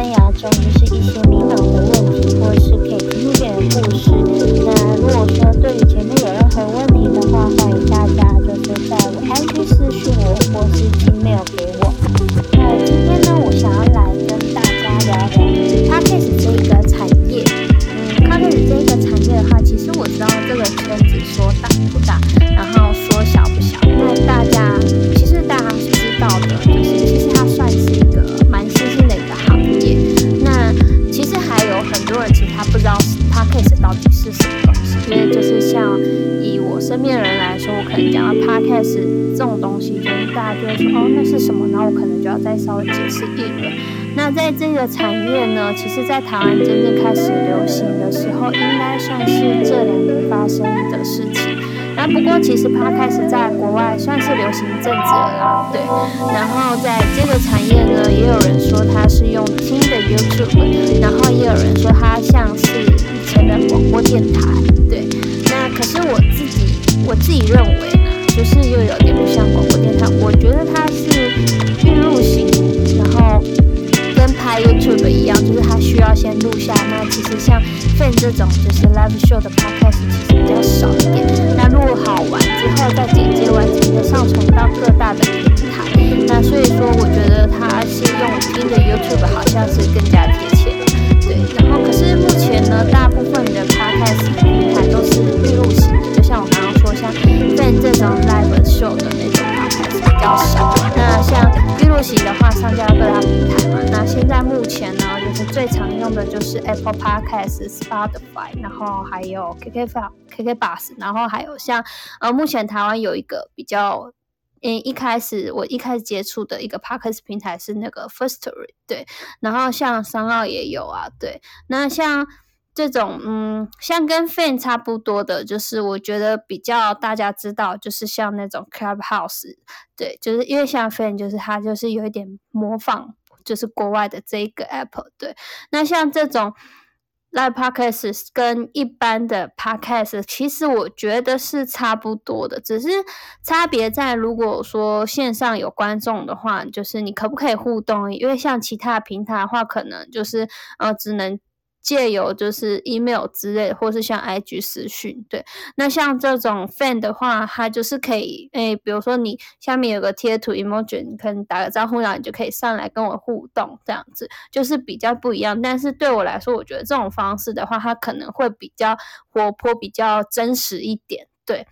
生涯中就是一些迷茫的问题，或者是可以听听别人的故事。那如果说对于节目有任何问题的话，欢迎大家就是在我 IG 私信我，或是 email 这个产业呢，其实，在台湾真正开始流行的时候，应该算是这两年发生的事情。那不过，其实 podcast 在国外算是流行一阵子了啦，对。然后在这个产业呢，也有人说它是用听的 YouTube，然后也有人说它像是以前的广播电台，对。那可是我自己我自己认为呢，就是又有点不像广播电台，我觉得这种就是 Live Show 的 Podcast 其实比较少一点。那录好完之后再剪接完成的上传到各大的平台。那所以说，我觉得它是用新的 YouTube 好像是更加贴切。对，然后可是目前呢，大部分的 Podcast 平台都是预录型像预录型的话，上架到各大平台嘛。那现在目前呢，就是最常用的就是 Apple Podcast、Spotify，然后还有 KK F、KK Bus，然后还有像呃，目前台湾有一个比较，嗯，一开始我一开始接触的一个 Podcast 平台是那个 Firstory，对，然后像商澳也有啊，对，那像。这种嗯，像跟 Fan 差不多的，就是我觉得比较大家知道，就是像那种 Clubhouse，对，就是因为像 Fan，就是它就是有一点模仿，就是国外的这一个 Apple，对。那像这种 Live Podcast 跟一般的 Podcast，其实我觉得是差不多的，只是差别在如果说线上有观众的话，就是你可不可以互动？因为像其他平台的话，可能就是呃，只能。借由就是 email 之类，或是像 IG 私讯，对。那像这种 fan 的话，它就是可以，诶，比如说你下面有个贴图 emoji，你可能打个招呼，然后你就可以上来跟我互动，这样子就是比较不一样。但是对我来说，我觉得这种方式的话，它可能会比较活泼，比较真实一点，对。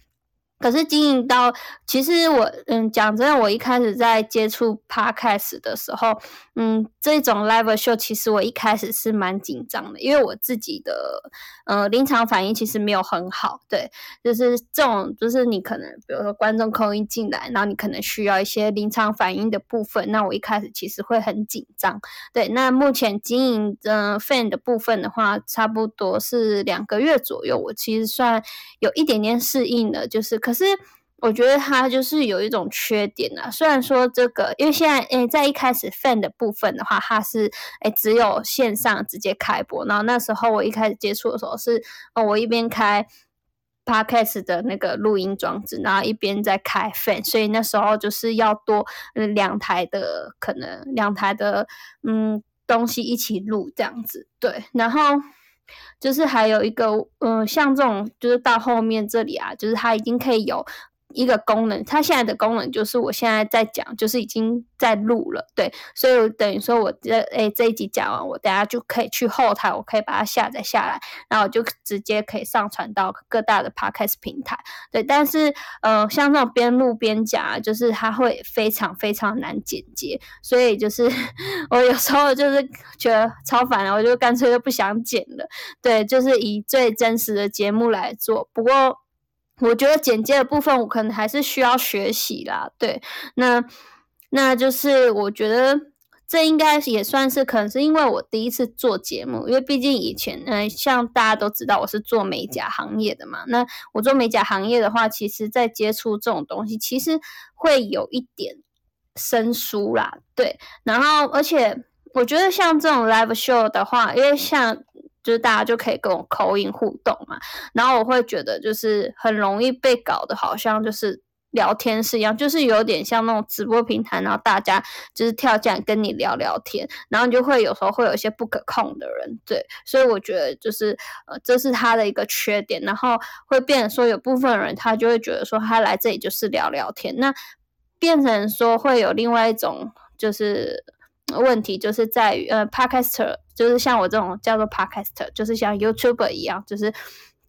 可是经营到，其实我嗯讲真的，我一开始在接触 podcast 的时候，嗯，这种 live show 其实我一开始是蛮紧张的，因为我自己的呃临场反应其实没有很好，对，就是这种就是你可能比如说观众扣音进来，然后你可能需要一些临场反应的部分，那我一开始其实会很紧张，对。那目前经营的 fan 的部分的话，差不多是两个月左右，我其实算有一点点适应了，就是。可是我觉得它就是有一种缺点啊。虽然说这个，因为现在诶，在一开始 fan 的部分的话，它是诶只有线上直接开播。然后那时候我一开始接触的时候是，哦，我一边开 podcast 的那个录音装置，然后一边在开 fan，所以那时候就是要多两台的可能两台的嗯东西一起录这样子。对，然后。就是还有一个，嗯，像这种，就是到后面这里啊，就是它已经可以有。一个功能，它现在的功能就是我现在在讲，就是已经在录了，对，所以等于说我这诶这一集讲完，我等下就可以去后台，我可以把它下载下来，然后我就直接可以上传到各大的 podcast 平台，对。但是呃，像这种边录边讲，就是它会非常非常难剪接，所以就是 我有时候就是觉得超烦了，我就干脆就不想剪了，对，就是以最真实的节目来做。不过。我觉得剪接的部分，我可能还是需要学习啦。对，那那就是我觉得这应该也算是，可能是因为我第一次做节目，因为毕竟以前，嗯，像大家都知道我是做美甲行业的嘛。那我做美甲行业的话，其实在接触这种东西，其实会有一点生疏啦。对，然后而且我觉得像这种 live show 的话，因为像。就是大家就可以跟我口音互动嘛，然后我会觉得就是很容易被搞得好像就是聊天室一样，就是有点像那种直播平台，然后大家就是跳进来跟你聊聊天，然后就会有时候会有一些不可控的人，对，所以我觉得就是呃这是他的一个缺点，然后会变成说有部分人他就会觉得说他来这里就是聊聊天，那变成说会有另外一种就是问题，就是在于呃 Podcaster。就是像我这种叫做 podcaster，就是像 YouTuber 一样，就是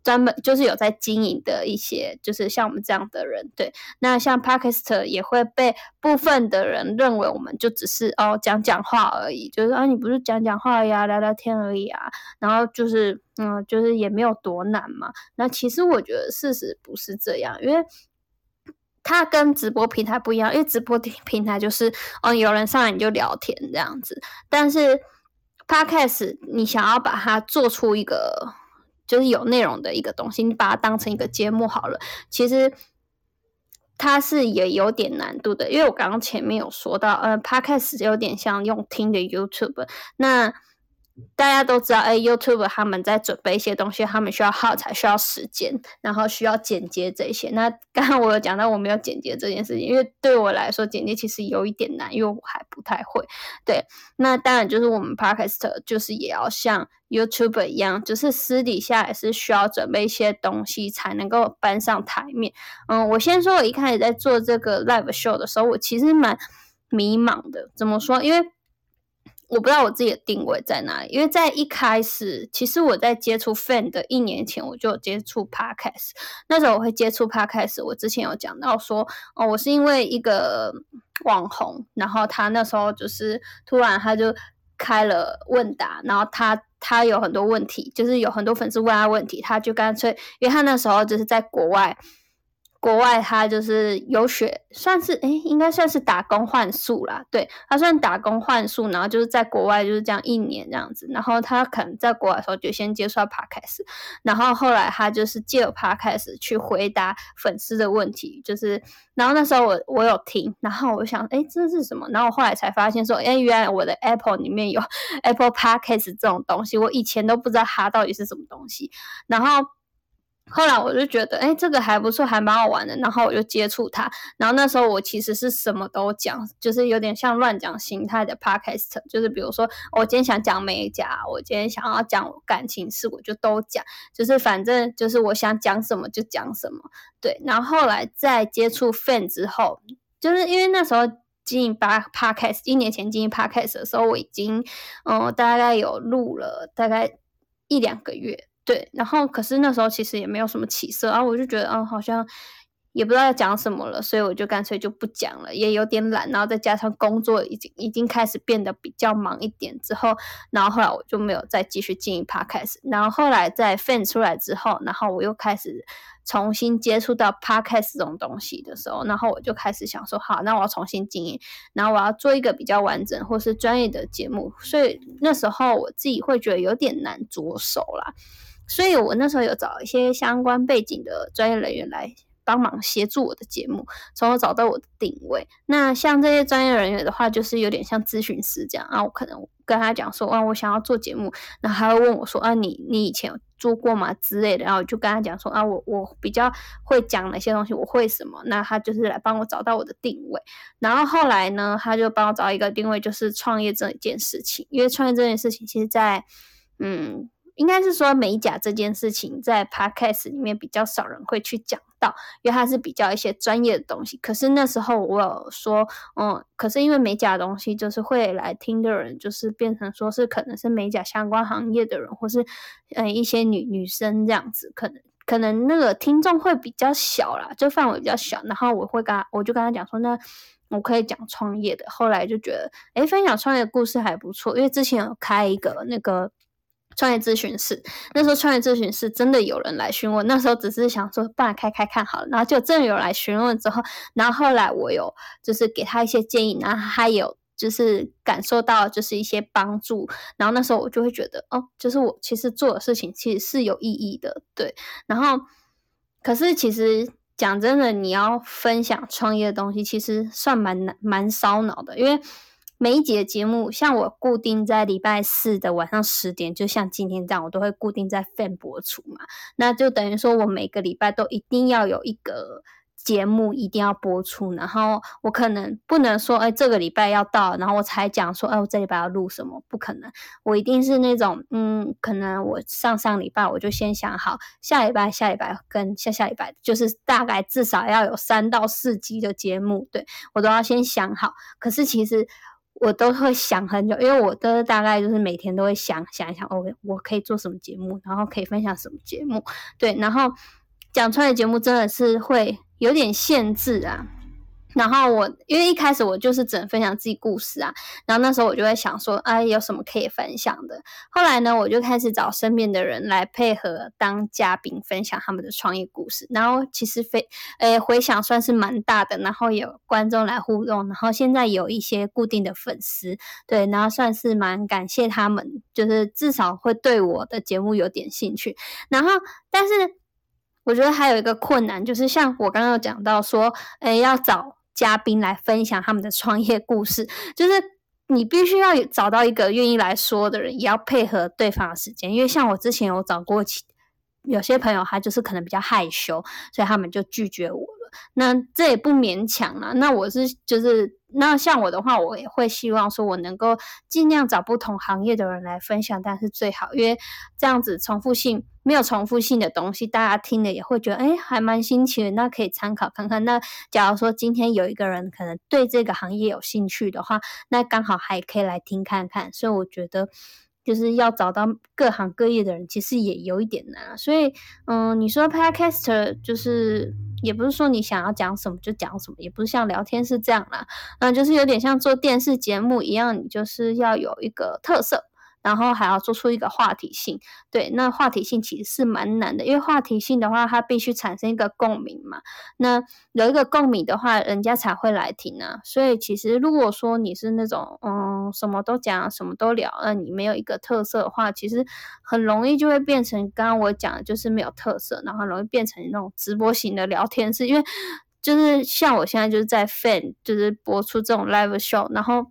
专门就是有在经营的一些，就是像我们这样的人。对，那像 podcaster 也会被部分的人认为我们就只是哦讲讲话而已，就是啊你不是讲讲话呀，聊聊天而已啊，然后就是嗯就是也没有多难嘛。那其实我觉得事实不是这样，因为它跟直播平台不一样，因为直播平台就是哦有人上来你就聊天这样子，但是。Podcast，你想要把它做出一个就是有内容的一个东西，你把它当成一个节目好了。其实它是也有点难度的，因为我刚刚前面有说到，呃，Podcast 有点像用听的 YouTube，那。大家都知道，哎，YouTube 他们在准备一些东西，他们需要耗材，需要时间，然后需要剪接这些。那刚刚我有讲到我没有剪接这件事情，因为对我来说剪接其实有一点难，因为我还不太会。对，那当然就是我们 Podcast 就是也要像 YouTube 一样，就是私底下也是需要准备一些东西才能够搬上台面。嗯，我先说，我一开始在做这个 Live Show 的时候，我其实蛮迷茫的。怎么说？因为我不知道我自己的定位在哪里，因为在一开始，其实我在接触 fan 的一年前，我就接触 podcast。那时候我会接触 podcast，我之前有讲到说，哦，我是因为一个网红，然后他那时候就是突然他就开了问答，然后他他有很多问题，就是有很多粉丝问他问题，他就干脆，因为他那时候就是在国外。国外他就是有学，算是诶，应该算是打工换宿啦。对他算打工换宿，然后就是在国外就是这样一年这样子。然后他可能在国外的时候就先接触 Podcast，然后后来他就是借 Podcast 去回答粉丝的问题。就是，然后那时候我我有听，然后我想，诶，这是什么？然后我后来才发现说，诶，原来我的 Apple 里面有 Apple Podcast 这种东西，我以前都不知道它到底是什么东西。然后。后来我就觉得，哎，这个还不错，还蛮好玩的。然后我就接触它。然后那时候我其实是什么都讲，就是有点像乱讲形态的 podcast。就是比如说，我今天想讲美甲，我今天想要讲感情事，我就都讲。就是反正就是我想讲什么就讲什么。对。然后后来在接触 fan 之后，就是因为那时候经营八 podcast，一年前经营 podcast 的时候，我已经嗯大概有录了大概一两个月。对，然后可是那时候其实也没有什么起色，然后我就觉得，嗯，好像也不知道要讲什么了，所以我就干脆就不讲了，也有点懒，然后再加上工作已经已经开始变得比较忙一点之后，然后后来我就没有再继续经营 podcast，然后后来在 fan 出来之后，然后我又开始重新接触到 podcast 这种东西的时候，然后我就开始想说，好，那我要重新经营，然后我要做一个比较完整或是专业的节目，所以那时候我自己会觉得有点难着手啦。所以我那时候有找一些相关背景的专业人员来帮忙协助我的节目，从而找到我的定位。那像这些专业人员的话，就是有点像咨询师这样啊。我可能跟他讲说，啊，我想要做节目，那他会问我说，啊，你你以前有做过吗之类的。然后我就跟他讲说，啊，我我比较会讲哪些东西，我会什么。那他就是来帮我找到我的定位。然后后来呢，他就帮我找一个定位，就是创业这一件事情。因为创业这件事情，其实在嗯。应该是说美甲这件事情在 podcast 里面比较少人会去讲到，因为它是比较一些专业的东西。可是那时候我有说，嗯，可是因为美甲的东西就是会来听的人，就是变成说是可能是美甲相关行业的人，或是嗯一些女女生这样子，可能可能那个听众会比较小啦，就范围比较小。然后我会跟他，我就跟他讲说，那我可以讲创业的。后来就觉得，哎，分享创业的故事还不错，因为之前有开一个那个。创业咨询室，那时候创业咨询室真的有人来询问，那时候只是想说，不然开开看好了，然后就真有来询问之后，然后后来我有就是给他一些建议，然后他有就是感受到就是一些帮助，然后那时候我就会觉得，哦，就是我其实做的事情其实是有意义的，对，然后可是其实讲真的，你要分享创业的东西，其实算蛮难蛮烧脑的，因为。每一节节目，像我固定在礼拜四的晚上十点，就像今天这样，我都会固定在放播出嘛。那就等于说我每个礼拜都一定要有一个节目一定要播出，然后我可能不能说，哎，这个礼拜要到，然后我才讲说，哎，我这礼拜要录什么？不可能，我一定是那种，嗯，可能我上上礼拜我就先想好，下礼拜、下礼拜跟下下礼拜，就是大概至少要有三到四集的节目，对我都要先想好。可是其实。我都会想很久，因为我都大概就是每天都会想想一想，哦，我可以做什么节目，然后可以分享什么节目，对，然后讲出来的节目真的是会有点限制啊。然后我因为一开始我就是只能分享自己故事啊，然后那时候我就会想说，哎，有什么可以分享的？后来呢，我就开始找身边的人来配合当嘉宾，分享他们的创业故事。然后其实非，诶，回响算是蛮大的，然后有观众来互动，然后现在有一些固定的粉丝，对，然后算是蛮感谢他们，就是至少会对我的节目有点兴趣。然后，但是我觉得还有一个困难，就是像我刚刚讲到说，诶，要找。嘉宾来分享他们的创业故事，就是你必须要找到一个愿意来说的人，也要配合对方的时间。因为像我之前有找过，有些朋友他就是可能比较害羞，所以他们就拒绝我了。那这也不勉强啦。那我是就是那像我的话，我也会希望说我能够尽量找不同行业的人来分享，但是最好，因为这样子重复性没有重复性的东西，大家听了也会觉得哎还蛮新奇的，那可以参考看看。那假如说今天有一个人可能对这个行业有兴趣的话，那刚好还可以来听看看。所以我觉得。就是要找到各行各业的人，其实也有一点难啊。所以，嗯，你说 Podcaster 就是也不是说你想要讲什么就讲什么，也不是像聊天是这样啦，嗯，就是有点像做电视节目一样，你就是要有一个特色。然后还要做出一个话题性，对，那话题性其实是蛮难的，因为话题性的话，它必须产生一个共鸣嘛。那有一个共鸣的话，人家才会来听啊。所以其实如果说你是那种嗯什么都讲、什么都聊，那你没有一个特色的话，其实很容易就会变成刚刚我讲的，就是没有特色，然后容易变成那种直播型的聊天室。因为就是像我现在就是在 Fan，就是播出这种 Live Show，然后。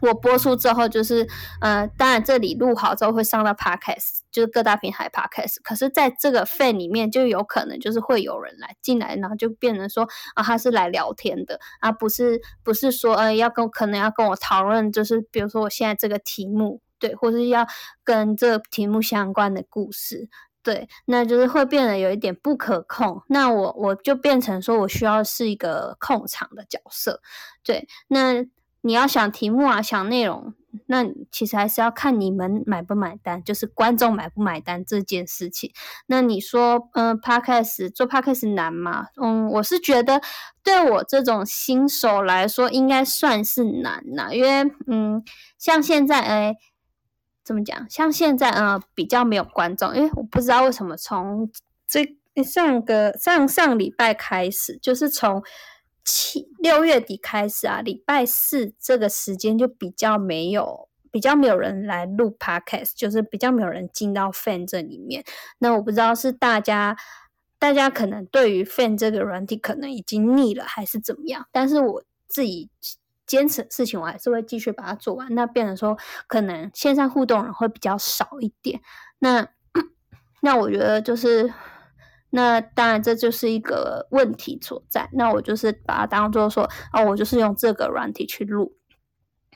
我播出之后，就是，呃，当然这里录好之后会上到 Podcast，就是各大平台 Podcast。可是，在这个 Fan 里面，就有可能就是会有人来进来，然后就变成说啊，他是来聊天的，而不是不是说，呃，要跟可能要跟我讨论，就是比如说我现在这个题目，对，或是要跟这个题目相关的故事，对，那就是会变得有一点不可控。那我我就变成说我需要是一个控场的角色，对，那。你要想题目啊，想内容，那其实还是要看你们买不买单，就是观众买不买单这件事情。那你说，嗯，podcast 做 podcast 难吗？嗯，我是觉得对我这种新手来说，应该算是难呐，因为，嗯，像现在，哎，怎么讲？像现在，呃，比较没有观众，因为我不知道为什么从这上个上上礼拜开始，就是从。七六月底开始啊，礼拜四这个时间就比较没有，比较没有人来录 podcast，就是比较没有人进到 fan 这里面。那我不知道是大家，大家可能对于 fan 这个软体可能已经腻了，还是怎么样？但是我自己坚持的事情，我还是会继续把它做完。那变成说，可能线上互动人会比较少一点。那 那我觉得就是。那当然，这就是一个问题所在。那我就是把它当做说，哦，我就是用这个软体去录，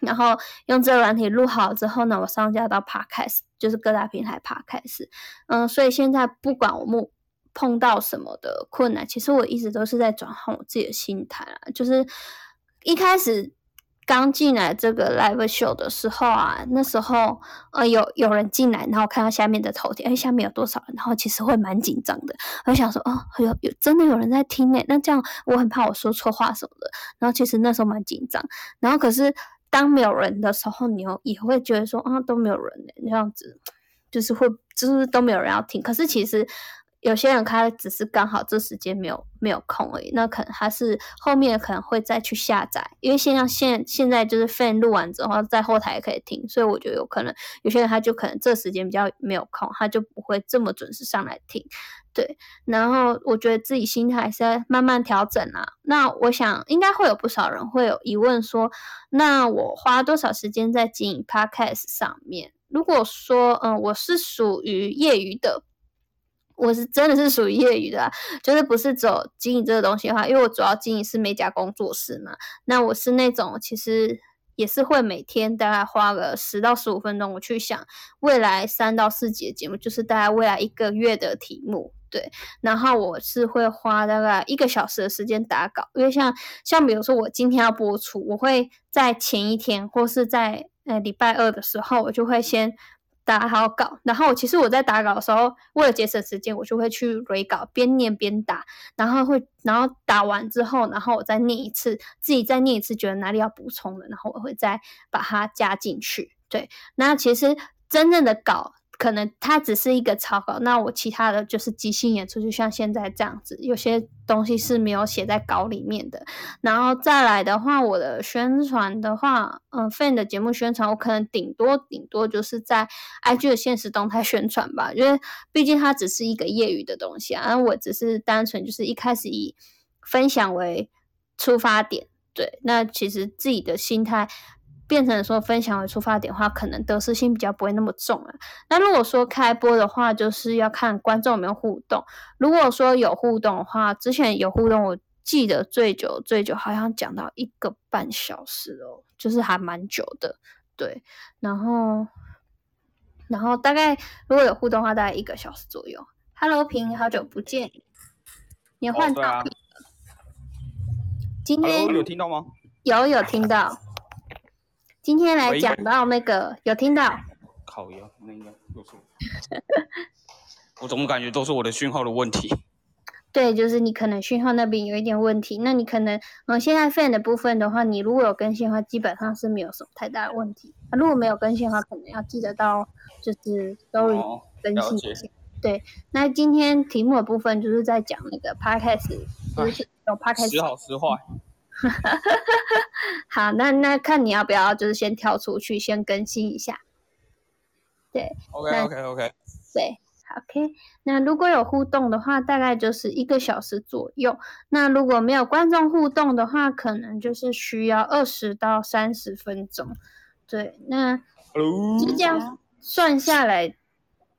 然后用这个软体录好之后呢，我上架到 Podcast，就是各大平台 Podcast。嗯，所以现在不管我们碰到什么的困难，其实我一直都是在转换我自己的心态啊，就是一开始。刚进来这个 live show 的时候啊，那时候呃有有人进来，然后看到下面的头条，哎，下面有多少人？然后其实会蛮紧张的，我想说，哦，有有真的有人在听诶，那这样我很怕我说错话什么的。然后其实那时候蛮紧张，然后可是当没有人的时候，你又也会觉得说，啊，都没有人诶，这样子就是会就是都没有人要听。可是其实。有些人他只是刚好这时间没有没有空而已，那可能他是后面可能会再去下载，因为现在现现在就是 fan 录完之后在后台也可以听，所以我觉得有可能有些人他就可能这时间比较没有空，他就不会这么准时上来听，对。然后我觉得自己心态是在慢慢调整啊。那我想应该会有不少人会有疑问说，那我花多少时间在经营 podcast 上面？如果说嗯我是属于业余的。我是真的是属于业余的，就是不是走经营这个东西的话，因为我主要经营是美甲工作室嘛。那我是那种其实也是会每天大概花个十到十五分钟，我去想未来三到四集的节目，就是大概未来一个月的题目，对。然后我是会花大概一个小时的时间打稿，因为像像比如说我今天要播出，我会在前一天或是在呃礼拜二的时候，我就会先。打好稿，然后其实我在打稿的时候，为了节省时间，我就会去 re 稿，边念边打，然后会，然后打完之后，然后我再念一次，自己再念一次，觉得哪里要补充的，然后我会再把它加进去。对，那其实真正的稿。可能它只是一个草稿，那我其他的就是即兴演出，就像现在这样子，有些东西是没有写在稿里面的。然后再来的话，我的宣传的话，嗯，fan 的节目宣传，我可能顶多顶多就是在 IG 的现实动态宣传吧，因为毕竟它只是一个业余的东西啊。我只是单纯就是一开始以分享为出发点，对，那其实自己的心态。变成说分享为出发点的话，可能得失心比较不会那么重了。那如果说开播的话，就是要看观众有没有互动。如果说有互动的话，之前有互动，我记得最久最久好像讲到一个半小时哦，就是还蛮久的。对，然后然后大概如果有互动的话，大概一个小时左右。Hello，平，好久不见，你换到今天有听到吗？有有听到。今天来讲到那个，有听到？烤鸭，那应该都是。我怎么感觉都是我的讯号的问题？对，就是你可能讯号那边有一点问题。那你可能，嗯，现在 fan 的部分的话，你如果有更新的话，基本上是没有什么太大的问题。如果没有更新的话，可能要记得到就是 story 更新一下。对，那今天题目的部分就是在讲那个 podcast，就是有 podcast。时好时坏。好，那那看你要不要，就是先跳出去，先更新一下。对，OK OK OK。对，OK。那如果有互动的话，大概就是一个小时左右。那如果没有观众互动的话，可能就是需要二十到三十分钟。对，那就这样算下来。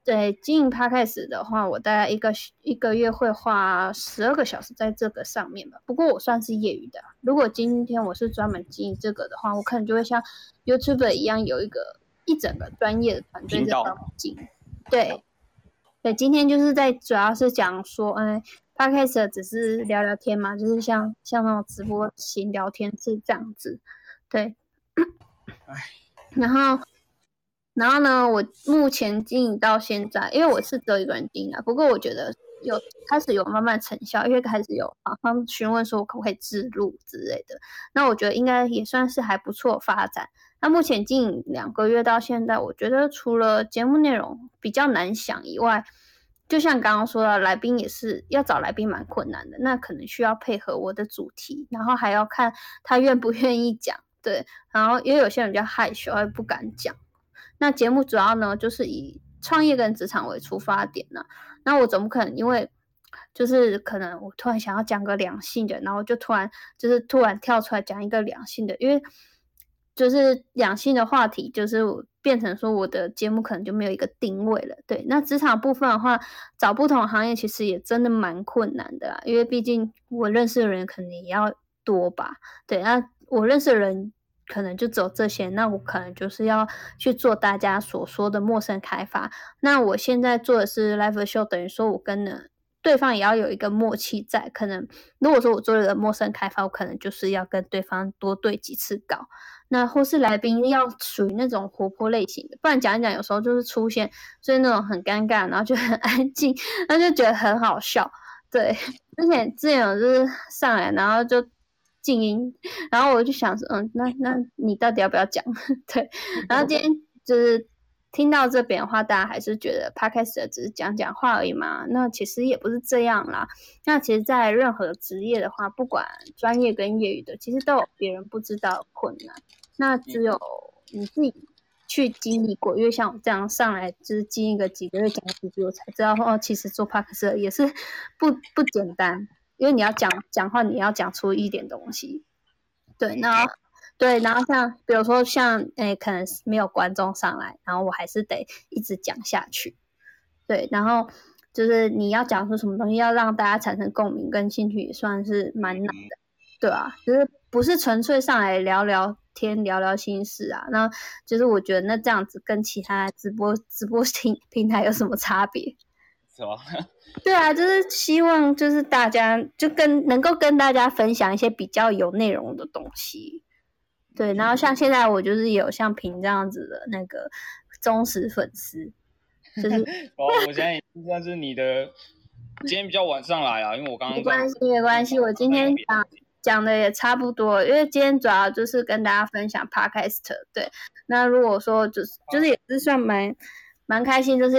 对，经营 podcast 的话，我大概一个一个月会花十二个小时在这个上面吧。不过我算是业余的。如果今天我是专门经营这个的话，我可能就会像 YouTube 一样有一个一整个专业的团队在帮我经营。对，对，今天就是在主要是讲说，哎，podcast 只是聊聊天嘛，就是像像那种直播型聊天是这样子。对，哎，然后。然后呢，我目前经营到现在，因为我是只有一个人经营啊。不过我觉得有开始有慢慢成效，因为开始有啊方询问说我可不可以自录之类的。那我觉得应该也算是还不错发展。那目前经营两个月到现在，我觉得除了节目内容比较难想以外，就像刚刚说的，来宾也是要找来宾蛮困难的。那可能需要配合我的主题，然后还要看他愿不愿意讲。对，然后因为有些人比较害羞，还不敢讲。那节目主要呢，就是以创业跟职场为出发点呢。那我怎么可能？因为就是可能我突然想要讲个两性的，然后就突然就是突然跳出来讲一个两性的，因为就是两性的话题，就是变成说我的节目可能就没有一个定位了。对，那职场部分的话，找不同行业其实也真的蛮困难的，因为毕竟我认识的人可能也要多吧。对，那我认识的人。可能就走这些，那我可能就是要去做大家所说的陌生开发。那我现在做的是 live show，等于说我跟呢对方也要有一个默契在。可能如果说我做了陌生开发，我可能就是要跟对方多对几次稿。那或是来宾要属于那种活泼类型的，不然讲一讲有时候就是出现就是那种很尴尬，然后就很 安静，那就觉得很好笑。对，之前之前有就是上来，然后就。静音，然后我就想说，嗯，那那你到底要不要讲？对，然后今天就是听到这边的话，大家还是觉得 podcast 只是讲讲话而已嘛？那其实也不是这样啦。那其实，在任何职业的话，不管专业跟业余的，其实都有别人不知道的困难。那只有你自己去经历过，因为像我这样上来就是经历个几个月讲几句，我才知道哦，其实做 podcast 也是不不简单，因为你要讲讲话，你要讲出一点东西。对，那。对，然后像比如说像诶，可能没有观众上来，然后我还是得一直讲下去。对，然后就是你要讲出什么东西，要让大家产生共鸣跟兴趣，也算是蛮难的，对啊，就是不是纯粹上来聊聊天、聊聊心事啊。那就是我觉得那这样子跟其他直播直播平平台有什么差别？是吧？对啊，就是希望就是大家就跟能够跟大家分享一些比较有内容的东西。对，然后像现在我就是有像平这样子的那个忠实粉丝，就是 哦，我现在也算是你的，今天比较晚上来啊，因为我刚刚没关系没关系，我今天讲讲的也差不多，因为今天主要就是跟大家分享 podcast，对，那如果说就是就是也是算蛮蛮开心，就是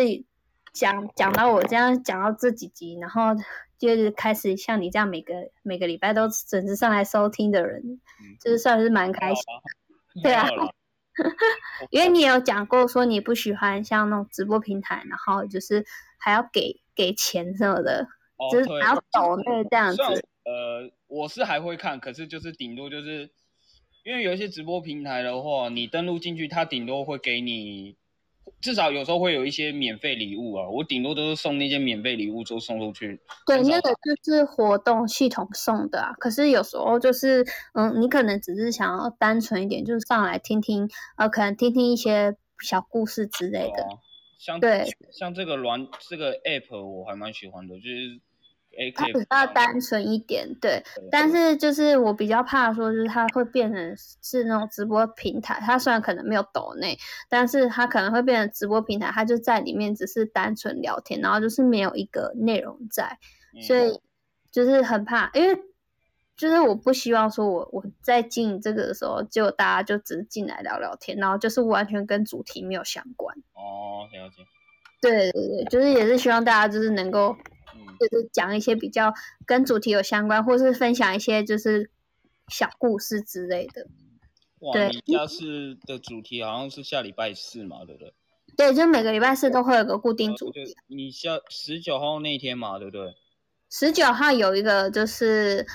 讲讲到我这样讲到这几集，然后。就是开始像你这样每个每个礼拜都准时上来收听的人，就是算是蛮开心。对啊，因为你有讲过说你不喜欢像那种直播平台，然后就是还要给给钱什么的，就是还要抖那这样子。呃，我是还会看，可是就是顶多就是因为有一些直播平台的话，你登录进去，它顶多会给你。至少有时候会有一些免费礼物啊，我顶多都是送那些免费礼物就送出去。对，那个就是活动系统送的啊。可是有时候就是，嗯，你可能只是想要单纯一点，就是上来听听，呃，可能听听一些小故事之类的。像对，像这个软这个 app 我还蛮喜欢的，就是。它比较单纯一点，对，但是就是我比较怕说，就是它会变成是那种直播平台。它虽然可能没有抖内，但是它可能会变成直播平台，它就在里面只是单纯聊天，然后就是没有一个内容在，所以就是很怕，因为就是我不希望说我我在经营这个的时候，就大家就只是进来聊聊天，然后就是完全跟主题没有相关。哦，了解。对对对，就是也是希望大家就是能够。就是讲一些比较跟主题有相关，或是分享一些就是小故事之类的。哇，你家是的主题好像是下礼拜四嘛，对不对？对，就每个礼拜四都会有个固定主题。你下十九号那天嘛，对不对？十九号有一个就是，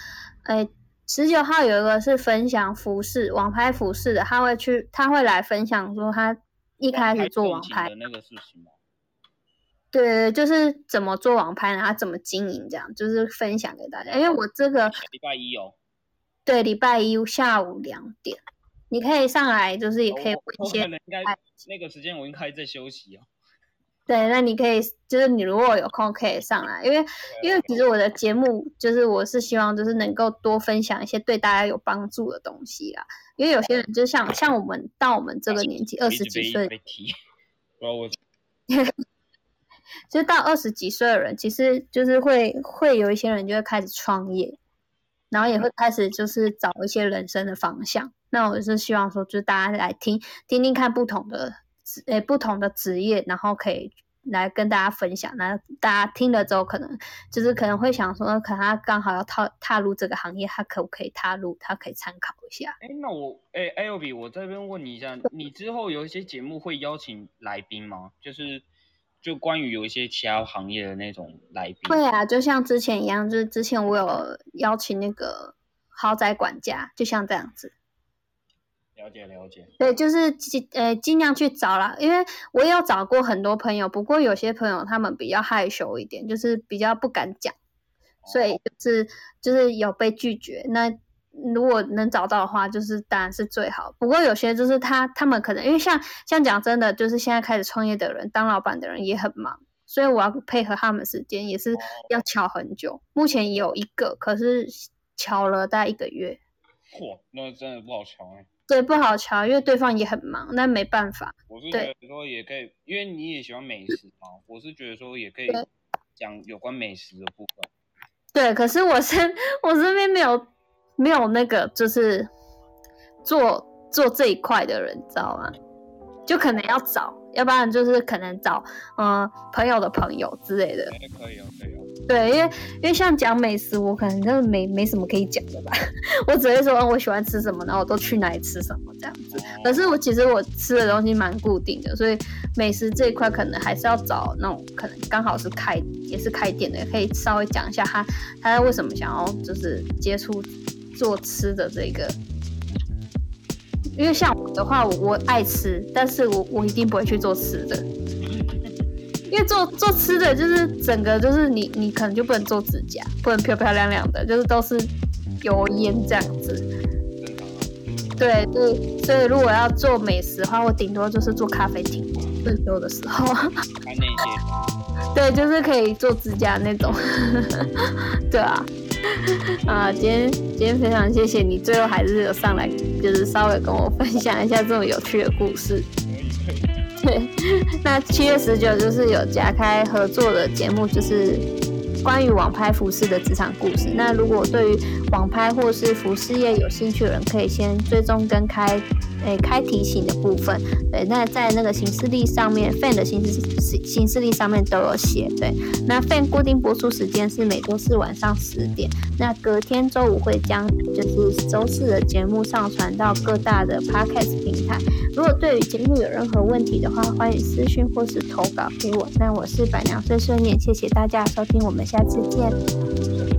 哎，十九号有一个是分享服饰网拍服饰的，他会去，他会来分享说他一开始做网拍的那个事情吗？对，就是怎么做网拍，然后怎么经营，这样就是分享给大家。因为我这个礼拜一哦，对，礼拜一下午两点，你可以上来，就是也可以问一些。应该那个时间我应该在休息哦。对，那你可以，就是你如果有空可以上来，因为因为其实我的节目就是我是希望就是能够多分享一些对大家有帮助的东西啦。因为有些人就像像我们到我们这个年纪二十几岁，我。就到二十几岁的人，其实就是会会有一些人就会开始创业，然后也会开始就是找一些人生的方向。那我是希望说，就是大家来听听听看不同的职诶不同的职业，然后可以来跟大家分享。那大家听了之后，可能就是可能会想说，可能他刚好要踏踏入这个行业，他可不可以踏入？他可以参考一下。哎，那我哎艾欧比，我这边问你一下，你之后有一些节目会邀请来宾吗？就是。就关于有一些其他行业的那种来宾，会啊，就像之前一样，就是之前我有邀请那个豪宅管家，就像这样子。了解了解。对，就是尽呃尽量去找啦，因为我也有找过很多朋友，不过有些朋友他们比较害羞一点，就是比较不敢讲，所以就是就是有被拒绝。那如果能找到的话，就是当然是最好。不过有些就是他他们可能因为像像讲真的，就是现在开始创业的人，当老板的人也很忙，所以我要配合他们时间，也是要敲很久。目前有一个，可是敲了大概一个月。嚯，那真的不好敲哎。对，不好敲，因为对方也很忙，那没办法。我是觉得说也可以，因为你也喜欢美食嘛，我是觉得说也可以讲有关美食的部分。对，可是我身 我身边没有。没有那个就是做做这一块的人，知道吗？就可能要找要不然就是可能找嗯朋友的朋友之类的。可以哦，可以哦。对，因为因为像讲美食，我可能真的没没什么可以讲的吧。我只会说我喜欢吃什么，然后我都去哪里吃什么这样子。可是我其实我吃的东西蛮固定的，所以美食这一块可能还是要找那种可能刚好是开也是开店的，可以稍微讲一下他他为什么想要就是接触做吃的这个。因为像我的话，我我爱吃，但是我我一定不会去做吃的。因为做做吃的就是整个就是你你可能就不能做指甲，不能漂漂亮亮的，就是都是油烟这样子。对对，所以如果要做美食的话，我顶多就是做咖啡厅，最多的时候。开那些。对，就是可以做指甲那种。对啊。啊，今天今天非常谢谢你，最后还是有上来，就是稍微跟我分享一下这么有趣的故事。对，那七月十九就是有加开合作的节目，就是关于网拍服饰的职场故事。那如果对于网拍或是服饰业有兴趣的人，可以先追踪跟开。诶，开提醒的部分，对，那在那个行事历上面，fan 的行事行行事历上面都有写，对，那 fan 固定播出时间是每周四晚上十点，那隔天周五会将就是周四的节目上传到各大的 podcast 平台。如果对于节目有任何问题的话，欢迎私讯或是投稿给我。那我是板娘碎碎念，谢谢大家收听，我们下次见。